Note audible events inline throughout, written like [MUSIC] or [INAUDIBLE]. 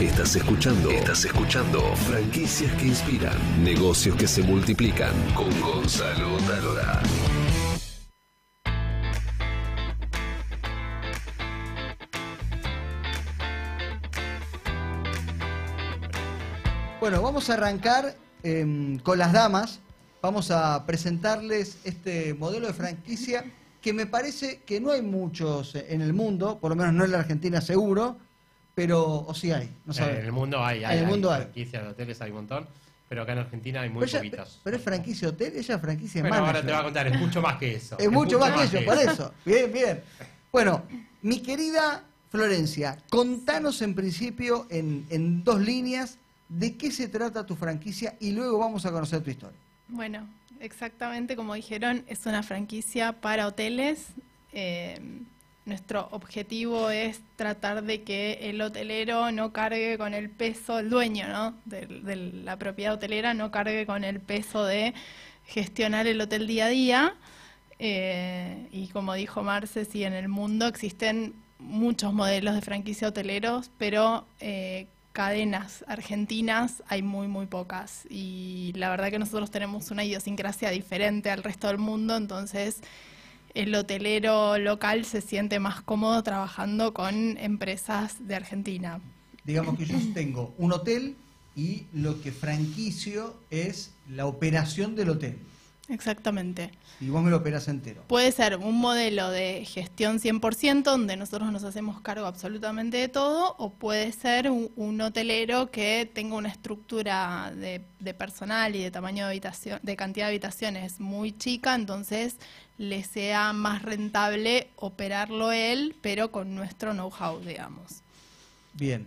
Estás escuchando. Estás escuchando. Franquicias que inspiran. Negocios que se multiplican. Con Gonzalo Talora. Bueno, vamos a arrancar em, con las damas. Vamos a presentarles este modelo de franquicia que me parece que no hay muchos en el mundo, por lo menos no en la Argentina seguro, pero o sí hay, no Eh, sabemos. en el mundo hay, En hay, el mundo hay. franquicias de hoteles, hay un montón, pero acá en Argentina hay muy pero, ella- poquitas. pero es franquicia hotel, ella es franquicia Bueno, manager. ahora te voy a contar, es mucho más que eso. Es mucho más que ello, por eso. Bien, bien. Bueno, mi querida Florencia, contanos en principio en, en dos líneas de qué se trata tu franquicia y luego vamos a conocer tu historia. Bueno, exactamente como dijeron, es una franquicia para hoteles. Eh, nuestro objetivo es tratar de que el hotelero no cargue con el peso, el dueño ¿no? de, de la propiedad hotelera no cargue con el peso de gestionar el hotel día a día. Eh, y como dijo Marce, sí, en el mundo existen muchos modelos de franquicia hoteleros, pero eh, cadenas argentinas hay muy, muy pocas. Y la verdad que nosotros tenemos una idiosincrasia diferente al resto del mundo, entonces el hotelero local se siente más cómodo trabajando con empresas de Argentina. Digamos que yo tengo un hotel y lo que franquicio es la operación del hotel. Exactamente. Y vos me lo operás entero. Puede ser un modelo de gestión 100%, donde nosotros nos hacemos cargo absolutamente de todo, o puede ser un, un hotelero que tenga una estructura de, de personal y de tamaño de habitación, de cantidad de habitaciones muy chica, entonces le sea más rentable operarlo él, pero con nuestro know-how, digamos. Bien.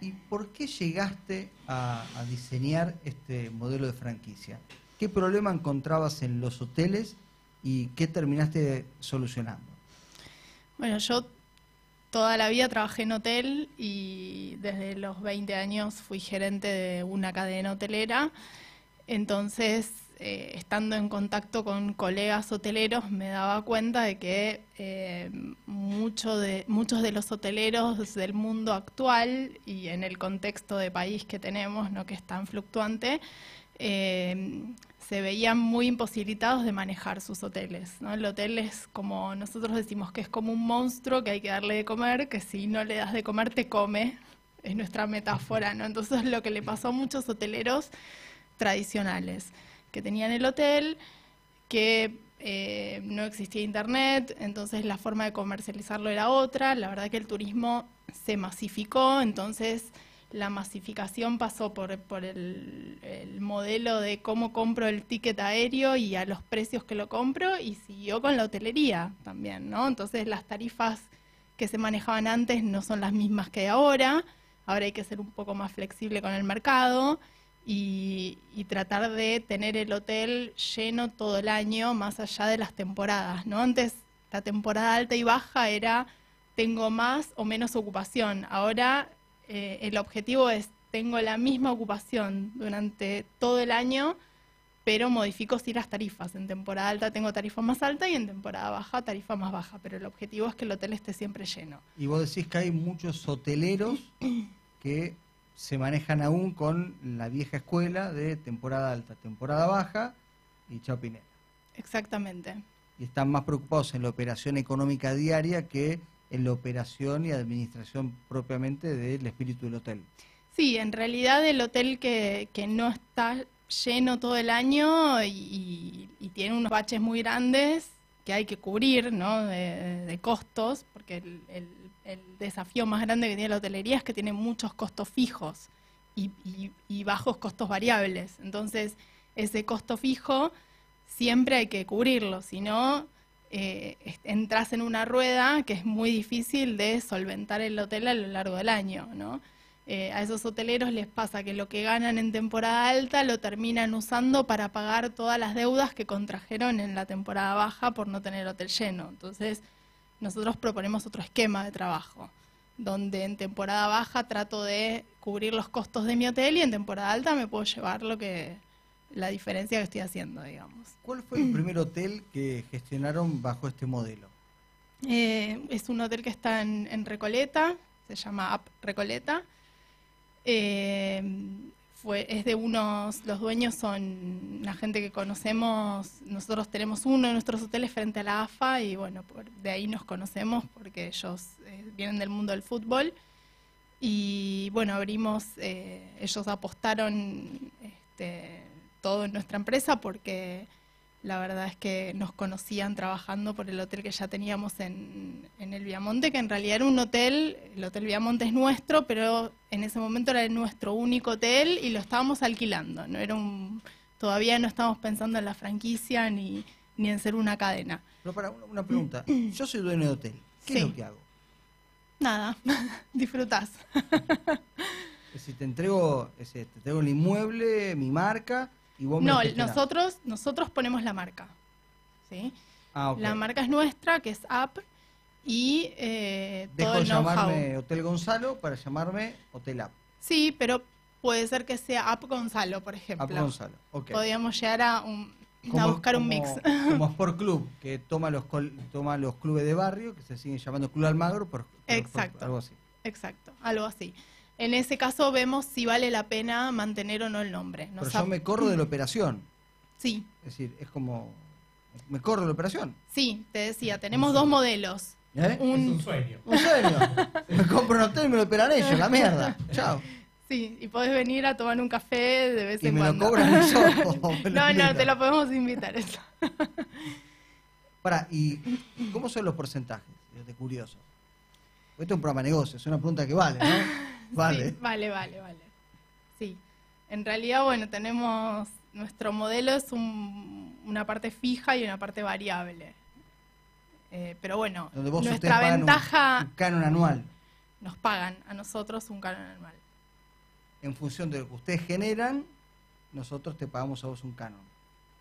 ¿Y por qué llegaste a, a diseñar este modelo de franquicia? ¿Qué problema encontrabas en los hoteles y qué terminaste solucionando? Bueno, yo toda la vida trabajé en hotel y desde los 20 años fui gerente de una cadena hotelera. Entonces, eh, estando en contacto con colegas hoteleros, me daba cuenta de que eh, de, muchos de los hoteleros del mundo actual y en el contexto de país que tenemos, ¿no? que es tan fluctuante, eh, se veían muy imposibilitados de manejar sus hoteles. ¿no? El hotel es como nosotros decimos que es como un monstruo que hay que darle de comer, que si no le das de comer te come, es nuestra metáfora. ¿no? Entonces lo que le pasó a muchos hoteleros tradicionales, que tenían el hotel, que eh, no existía internet, entonces la forma de comercializarlo era otra, la verdad que el turismo se masificó, entonces la masificación pasó por, por el, el, modelo de cómo compro el ticket aéreo y a los precios que lo compro y siguió con la hotelería también, ¿no? Entonces las tarifas que se manejaban antes no son las mismas que ahora, ahora hay que ser un poco más flexible con el mercado y, y tratar de tener el hotel lleno todo el año más allá de las temporadas, ¿no? Antes la temporada alta y baja era tengo más o menos ocupación, ahora eh, el objetivo es, tengo la misma ocupación durante todo el año, pero modifico sí las tarifas. En temporada alta tengo tarifa más alta y en temporada baja tarifa más baja, pero el objetivo es que el hotel esté siempre lleno. Y vos decís que hay muchos hoteleros que se manejan aún con la vieja escuela de temporada alta, temporada baja y chapinera. Exactamente. Y están más preocupados en la operación económica diaria que en la operación y administración propiamente del espíritu del hotel. Sí, en realidad el hotel que, que no está lleno todo el año y, y, y, tiene unos baches muy grandes que hay que cubrir, ¿no? De, de costos, porque el, el, el, desafío más grande que tiene la hotelería es que tiene muchos costos fijos y, y bajos costos variables. Entonces, ese costo fijo siempre hay que cubrirlo, si no eh, entras en una rueda que es muy difícil de solventar el hotel a lo largo del año, ¿no? Eh, a esos hoteleros les pasa que lo que ganan en temporada alta lo terminan usando para pagar todas las deudas que contrajeron en la temporada baja por no tener hotel lleno. Entonces, nosotros proponemos otro esquema de trabajo, donde en temporada baja trato de cubrir los costos de mi hotel y en temporada alta me puedo llevar lo que la diferencia que estoy haciendo, digamos. ¿Cuál fue el primer hotel que gestionaron bajo este modelo? Eh, es un hotel que está en, en, Recoleta, se llama App Recoleta. Eh, fue, es de unos, los dueños son la gente que conocemos, nosotros tenemos uno de nuestros hoteles frente a la AFA y bueno, de ahí nos conocemos porque ellos eh, vienen del mundo del fútbol y bueno, abrimos, ellos apostaron este, todo en nuestra empresa porque la verdad es que nos conocían trabajando por el hotel que ya teníamos en, en, el Viamonte, que en realidad era un hotel, el Hotel Viamonte es nuestro, pero en ese momento era nuestro único hotel y lo estábamos alquilando. No era un, todavía no estábamos pensando en la franquicia ni, ni en ser una cadena. Pero para una pregunta, [CLEARS THROAT] yo soy dueño de hotel, ¿qué es lo que hago? Nada, [LAUGHS] disfrutás. Es decir, te entrego, te entrego el inmueble, mi marca, no, nosotros, nosotros ponemos la marca. ¿sí? Ah, la marca es nuestra, que es App, y eh, Dejo de llamarme Hotel Gonzalo para llamarme Hotel App. Sí, pero puede ser que sea App Gonzalo, por ejemplo. App Gonzalo, ok. Podríamos llegar a, buscar un mix. [LAUGHS] Como [LAUGHS] Sport Club, que toma los, toma los clubes de barrio, que se siguen llamando Club Almagro, por, Exacto. algo así. Exacto, algo así. En ese caso vemos si vale la pena mantener o no el nombre. Pero yo me corro de la operación. Sí. Es decir, es como... ¿Me corro de la operación? Sí, te decía, tenemos dos modelos. ¿Eh? Un, es un sueño. ¿Un sueño? [LAUGHS] me compro un hotel y me lo operan ellos, la mierda. Chao. Sí, y podés venir a tomar un café de vez en cuando. ¿Y me lo cobran [LAUGHS] eso? no, no, te lo podemos invitar eso. [LAUGHS] Para, ¿y cómo son los porcentajes? De curioso. Esto es un programa de negocios, es una pregunta que vale, ¿no? Vale. vale, vale, vale. Sí. En realidad, bueno, tenemos. Nuestro modelo es una parte fija y una parte variable. Eh, pero bueno, nuestra ventaja. Un, canon anual. Nos pagan a nosotros un canon anual. En función de lo que ustedes generan, nosotros te pagamos a vos un canon.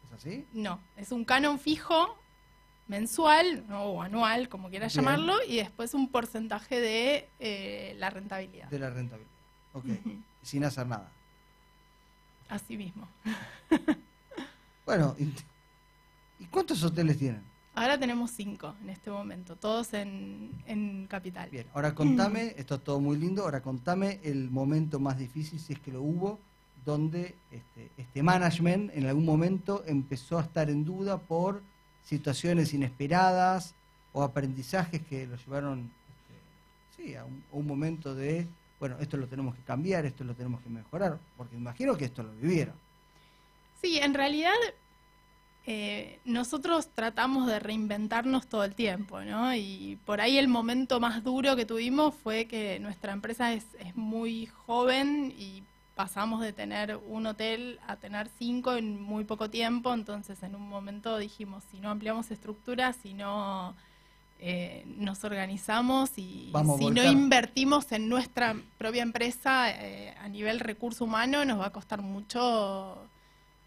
¿Es así? No, es un canon fijo mensual o anual, como quieras llamarlo, y después un porcentaje de eh, la rentabilidad. De la rentabilidad, ok. Sin hacer nada. Así mismo. [LAUGHS] bueno, ¿y cuántos hoteles tienen? Ahora tenemos cinco en este momento, todos en, en Capital. Bien, ahora contame, esto es todo muy lindo, ahora contame el momento más difícil, si es que lo hubo, donde este, este management en algún momento empezó a estar en duda por situaciones inesperadas o aprendizajes que lo llevaron este, sí, a, un, momento de, bueno, esto lo tenemos que cambiar, esto lo tenemos que mejorar, porque imagino que esto lo vivieron. Sí, en realidad eh, nosotros tratamos de reinventarnos todo el tiempo, ¿no? Y por ahí el momento más duro que tuvimos fue que nuestra empresa es, es muy joven y pasamos de tener un hotel a tener cinco en muy poco tiempo, entonces en un momento dijimos, si no ampliamos estructuras, si no eh, nos organizamos y si no invertimos en nuestra propia empresa eh, a nivel recurso humano, nos va a costar mucho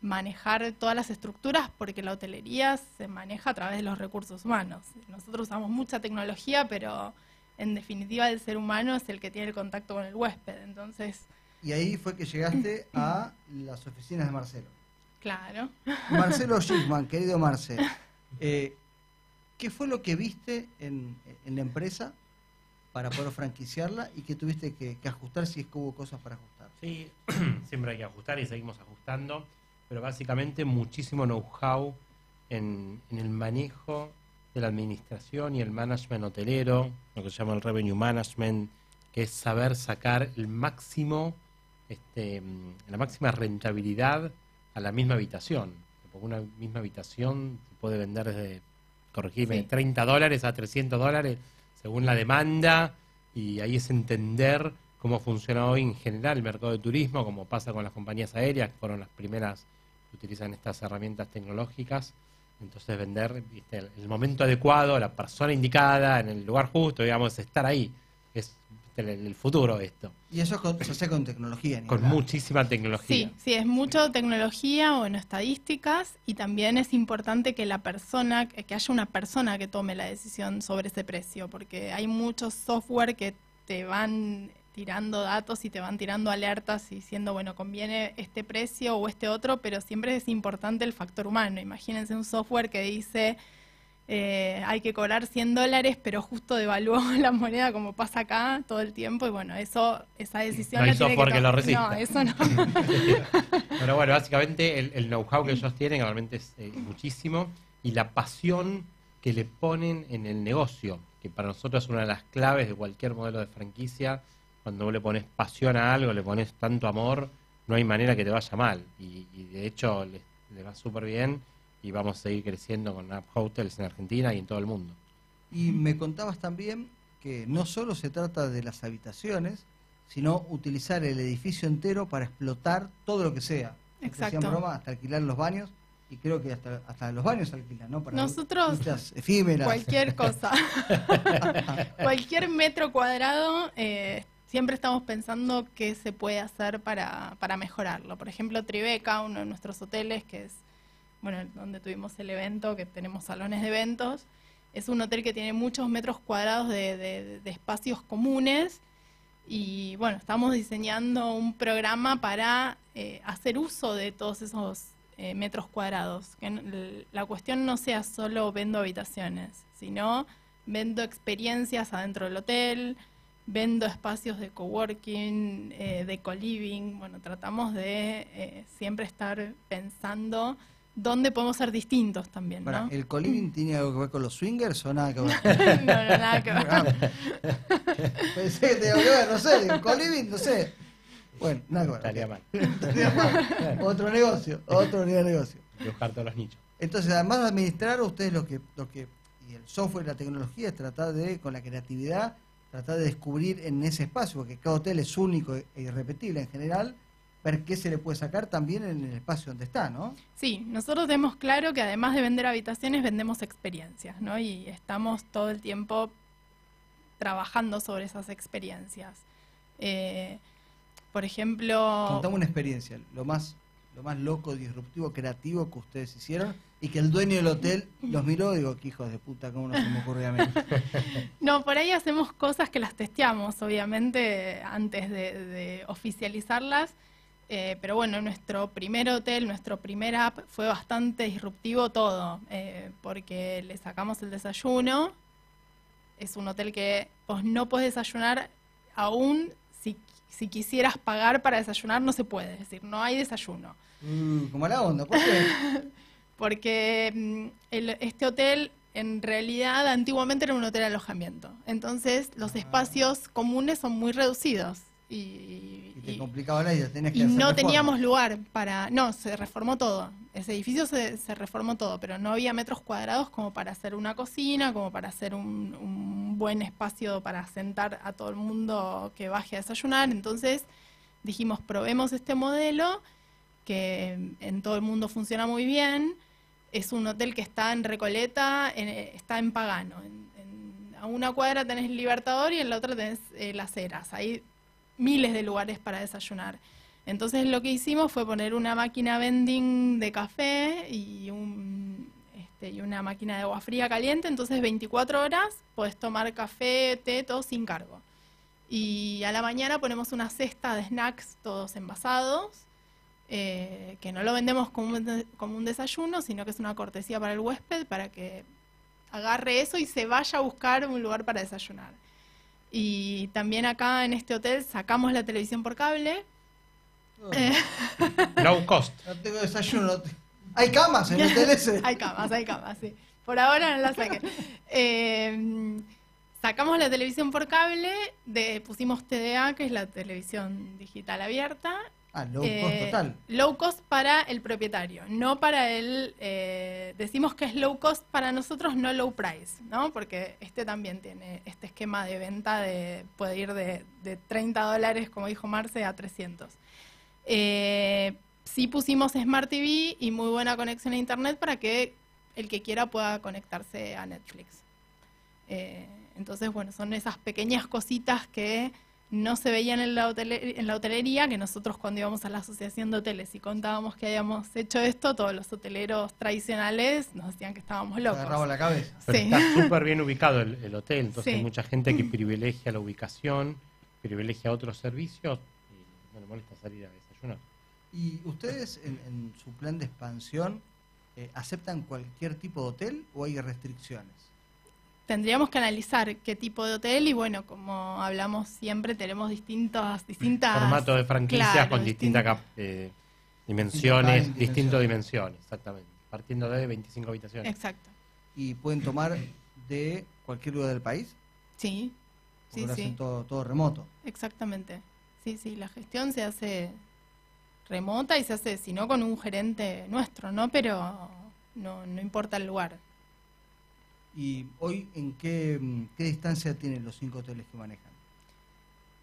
manejar todas las estructuras porque la hotelería se maneja a través de los recursos humanos. Nosotros usamos mucha tecnología, pero en definitiva el ser humano es el que tiene el contacto con el huésped, entonces y ahí fue que llegaste a las oficinas de Marcelo. Claro. Marcelo [LAUGHS] Schiffman, querido Marcelo, eh, ¿qué fue lo que viste en, la empresa para poder franquiciarla y qué tuviste que, ajustar si es que hubo cosas para ajustar? Sí, [CLEARS THROAT] siempre hay que ajustar y seguimos ajustando, pero básicamente muchísimo know-how en, en el manejo de la administración y el management hotelero, lo que se llama el revenue management, que es saber sacar el máximo este, la máxima rentabilidad a la misma habitación. Porque una misma habitación se puede vender desde, corregirme, 30 dólares a 300 dólares según la demanda y ahí es entender cómo funciona hoy en general el mercado de turismo, como pasa con las compañías aéreas, que fueron las primeras que utilizan estas herramientas tecnológicas. Entonces vender el momento adecuado, la persona indicada, en el lugar justo, digamos, estar ahí. Es el, futuro esto. Y eso se hace con tecnología. Con muchísima tecnología. Sí, sí, es mucho tecnología, o en estadísticas, y también es importante que la persona, que haya una persona que tome la decisión sobre ese precio, porque hay muchos software que te van tirando datos y te van tirando alertas y diciendo, bueno, conviene este precio o este otro, pero siempre es importante el factor humano. Imagínense un software que dice eh, hay que cobrar 100 dólares, pero justo devaluó [LAUGHS] la moneda como pasa acá todo el tiempo y bueno, eso esa decisión No la hizo tiene porque to- lo resista. No, eso no. [LAUGHS] [LAUGHS] Pero bueno, básicamente el, el know-how que ellos tienen realmente es eh, muchísimo y la pasión que le ponen en el negocio, que para nosotros es una de las claves de cualquier modelo de franquicia. Cuando vos le pones pasión a algo, le pones tanto amor, no hay manera que te vaya mal. Y, y de hecho les, les va súper bien y vamos a seguir creciendo con App Hotels en Argentina y en todo el mundo. Y me contabas también que no solo se trata de las habitaciones, sino utilizar el edificio entero para explotar todo lo que sea. Exacto. Hacían broma hasta alquilar los baños y creo que hasta, hasta los baños alquilan, ¿no? Para Nosotros- efímeras. Cualquier cosa. [LAUGHS] Cualquier metro cuadrado, eh, siempre estamos pensando qué se puede hacer para, para mejorarlo. Por ejemplo, Tribeca, uno de nuestros hoteles, que es bueno, donde tuvimos el evento, que tenemos salones de eventos, es un hotel que tiene muchos metros cuadrados de, espacios comunes. Y bueno, estamos diseñando un programa para eh, hacer uso de todos esos eh, metros cuadrados. Que la cuestión no sea solo vendo habitaciones, sino vendo experiencias adentro del hotel, vendo espacios de coworking, eh, de co-living. Bueno, tratamos de eh, siempre estar pensando dónde podemos ser distintos también. ¿El coliving tiene algo que ver con los swingers o nada que [LAUGHS] ver? no, no, nada que ver. Ah, Pensé que tenía que ver, no sé, el coliving, no sé. Bueno, nada que ver. Estaría mal. Estaría mal. Otro negocio, otro negocio. Dibujar todos los nichos. Entonces, además de administrar, ustedes lo que, lo que, y el software y la tecnología es tratar de, con la creatividad, tratar de descubrir en ese espacio, porque cada hotel es único e irrepetible en general, ver qué se le puede sacar también en el espacio donde está, ¿no? Sí, nosotros tenemos claro que además de vender habitaciones, vendemos experiencias, ¿no? Y estamos todo el tiempo trabajando sobre esas experiencias. Eh, por ejemplo, Contame una experiencia, lo más, lo más loco, disruptivo, creativo que ustedes hicieron y que el dueño del hotel los miró y digo, qué hijos de puta, ¿cómo no se me ocurrió a mí? [LAUGHS] no, por ahí hacemos cosas que las testeamos, obviamente, antes de, de oficializarlas. Eh, pero bueno, nuestro primer hotel, nuestro primer app fue bastante disruptivo todo, eh, porque le sacamos el desayuno. Es un hotel que vos no podés desayunar aún si, si quisieras pagar para desayunar, no se puede. Es decir, no hay desayuno. Mm, como la onda, ¿por qué? [LAUGHS] Porque mm, el- este hotel en realidad antiguamente era un hotel de alojamiento. Entonces los Ah. espacios comunes son muy reducidos. Y, Y te complicaba la idea, tenías que y hacer no teníamos lugar para... No, se reformó todo. Ese edificio se, se reformó todo, pero no había metros cuadrados como para hacer una cocina, como para hacer un, un buen espacio para sentar a todo el mundo que baje a desayunar. Entonces dijimos, probemos este modelo, que en todo el mundo funciona muy bien. Es un hotel que está en Recoleta, en- está en Pagano. En- en- a una cuadra tenés el Libertador y en la otra tenés eh, Las Heras. Hay miles de lugares para desayunar. Entonces lo que hicimos fue poner una máquina vending de café y, este, una máquina de agua fría caliente. Entonces 24 horas podés tomar café, té, todo sin cargo. Y a la mañana ponemos una cesta de snacks todos envasados, eh, que no lo vendemos como un desayuno, sino que es una cortesía para el huésped para que agarre eso y se vaya a buscar un lugar para desayunar. Y también acá en este hotel sacamos la televisión por cable. Eh, [LAUGHS] Low cost. No tengo desayuno. Hay camas en el hotel ese. [LAUGHS] hay camas, hay camas, sí. Por ahora no la saqué. Eh, sacamos la televisión por cable, de, pusimos TDA, que es la televisión digital abierta. Ah, low cost Eh, total. Low cost para el propietario, no para el... eh, decimos que es low cost para nosotros, no low price, ¿no? Porque este también tiene este esquema de venta de puede ir de, de 30 dólares, como dijo Marce, a 300. Eh, sí pusimos Smart TV y muy buena conexión a Internet para que el que quiera pueda conectarse a Netflix. Eh, entonces, bueno, son esas pequeñas cositas que no se veían en la, en la hotelería, que nosotros cuando íbamos a la asociación de hoteles y contábamos que habíamos hecho esto, todos los hoteleros tradicionales nos decían que estábamos Se agarraba locos. la cabeza. Pero Sí. está súper bien ubicado el, el hotel, entonces Sí. hay mucha gente que [CLEARS THROAT] privilegia la ubicación, privilegia otros servicios y no le molesta salir a desayunar. Y ustedes en, en su plan de expansión eh, ¿aceptan cualquier tipo de hotel o hay restricciones? Tendríamos que analizar qué tipo de hotel y bueno, como hablamos siempre, tenemos distintas... distintas Formato de franquicias claro, con distintas eh, dimensiones, Distintas distintas dimensiones. dimensiones, exactamente. Partiendo de 25 habitaciones. Exacto. ¿Y pueden tomar de cualquier lugar del país? Sí, Porque sí, lo hacen sí. todo, todo remoto. Exactamente. Sí, sí, la gestión se hace remota y se hace, si no, con un gerente nuestro, ¿no? Pero no, no importa el lugar. ¿Y hoy en qué, mm, qué distancia tienen los cinco hoteles que manejan?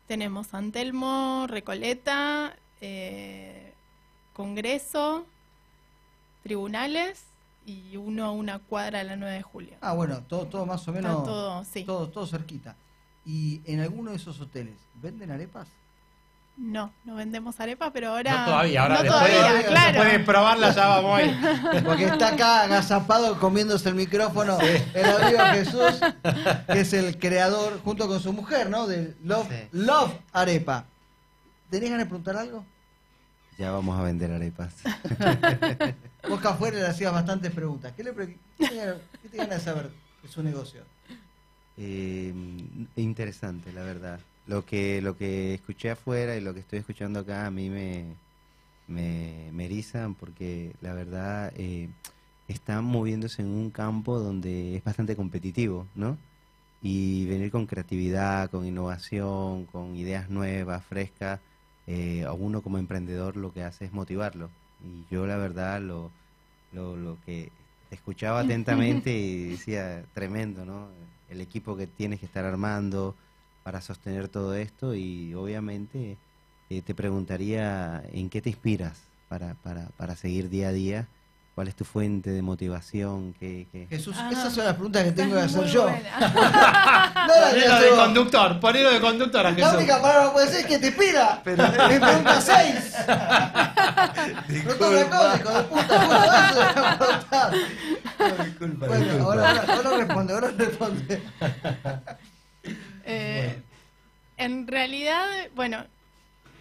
Tenemos San Telmo, Recoleta, eh, Congreso, Tribunales y uno a una cuadra de la 9 de julio. Ah, bueno, todo, todo más o Está menos, todo, sí. todo, todo cerquita. ¿Y en alguno de esos hoteles venden arepas? No, no vendemos arepas, pero ahora... No todavía, ahora no después, todavía, de, claro. después de probarla ya vamos [LAUGHS] ahí. Porque está acá agazapado comiéndose el micrófono el amigo Jesús, que es el creador, junto con su mujer, ¿no? Del Love, Sí. Love Arepa. ¿Tenés ganas de preguntar algo? Ya vamos a vender arepas. [LAUGHS] Vos acá afuera le hacías bastantes preguntas. ¿Qué, le pre- qué te, qué te ganas de saber de su negocio? Eh, interesante, la verdad. Lo que, lo que escuché afuera y lo que estoy escuchando acá a mí me, me, me erizan porque la verdad eh, están moviéndose en un campo donde es bastante competitivo, ¿no? Y venir con creatividad, con innovación, con ideas nuevas, frescas, eh, a uno como emprendedor lo que hace es motivarlo. Y yo la verdad lo, lo, lo que escuchaba atentamente y decía, tremendo, ¿no? El equipo que tienes que estar armando para sostener todo esto y obviamente eh, te preguntaría en qué te inspiras para, para, para seguir día a día, cuál es tu fuente de motivación, qué, qué- Jesús, Ah. esas son las preguntas que tengo que hacer yo. [LAUGHS] No, no, Ponelo no, de no. conductor, ponelo de conductor a La Jesús. única palabra que puede ser es que te inspira. Me pregunta seis. Pregunta otra cosa, hijo de puta. Justo eso déjame preguntar. Bueno, ahora, ahora, ahora responde, ahora responde. Eh, En realidad, bueno,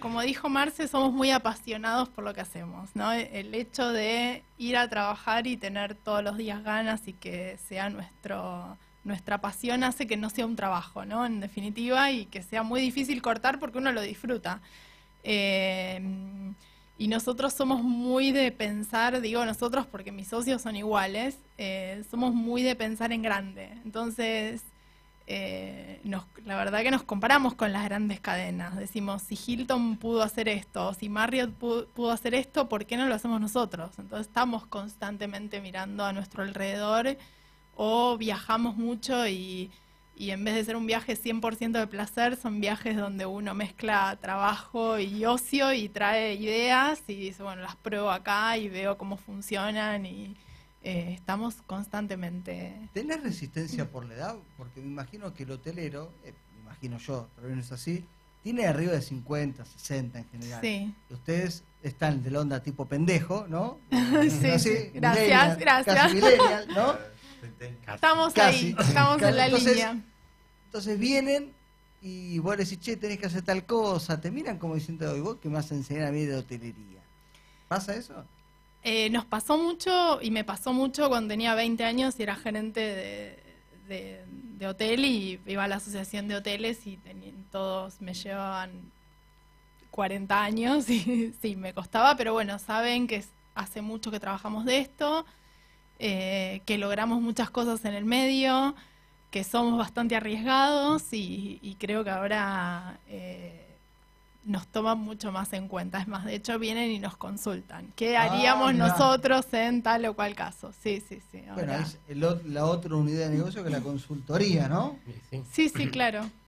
como dijo Marce, somos muy apasionados por lo que hacemos, ¿no? El hecho de ir a trabajar y tener todos los días ganas y que sea nuestro nuestra pasión hace que no sea un trabajo, ¿no? En definitiva, y que sea muy difícil cortar porque uno lo disfruta. Eh, y nosotros somos muy de pensar, digo nosotros porque mis socios son iguales, eh, somos muy de pensar en grande. Entonces, eh, la verdad que nos comparamos con las grandes cadenas. Decimos, si Hilton pudo hacer esto, si Marriott pu- pudo hacer esto, ¿por qué no lo hacemos nosotros? Entonces estamos constantemente mirando a nuestro alrededor o viajamos mucho y, y en vez de ser un viaje 100% de placer, son viajes donde uno mezcla trabajo y ocio y trae ideas y dice, bueno, las pruebo acá y veo cómo funcionan y eh, estamos constantemente... ¿Tenés resistencia por la edad? Porque me imagino que el hotelero, eh, me imagino yo, pero no es así, tiene arriba de 50, 60 en general. Sí. Y ustedes están de la onda tipo pendejo, ¿no? [LAUGHS] Sí, Así, sí. Gracias, gracias. Casi millennial, ¿no? Estamos Casi. ahí, estamos en la Entonces, línea. Entonces vienen y vos le decís, che, tenés que hacer tal cosa. Te miran como diciendo, ¿y vos qué me vas a enseñar a mí de hotelería? ¿Pasa eso? Eh, nos pasó mucho y me pasó mucho cuando tenía 20 años y era gerente de, de- hotel y iba a la asociación de hoteles y todos me llevaban 40 años y [LAUGHS] sí, me costaba, pero bueno, saben que hace mucho que trabajamos de esto, eh, que logramos muchas cosas en el medio, que somos bastante arriesgados y, y creo que ahora eh, nos toman mucho más en cuenta. Es más, de hecho vienen y nos consultan. ¿Qué Ah, haríamos nosotros en tal o cual caso? Sí, sí, sí. Bueno, ahora- es el la otra unidad de negocio que la consultoría, ¿no? Sí, sí. Sí, sí, claro.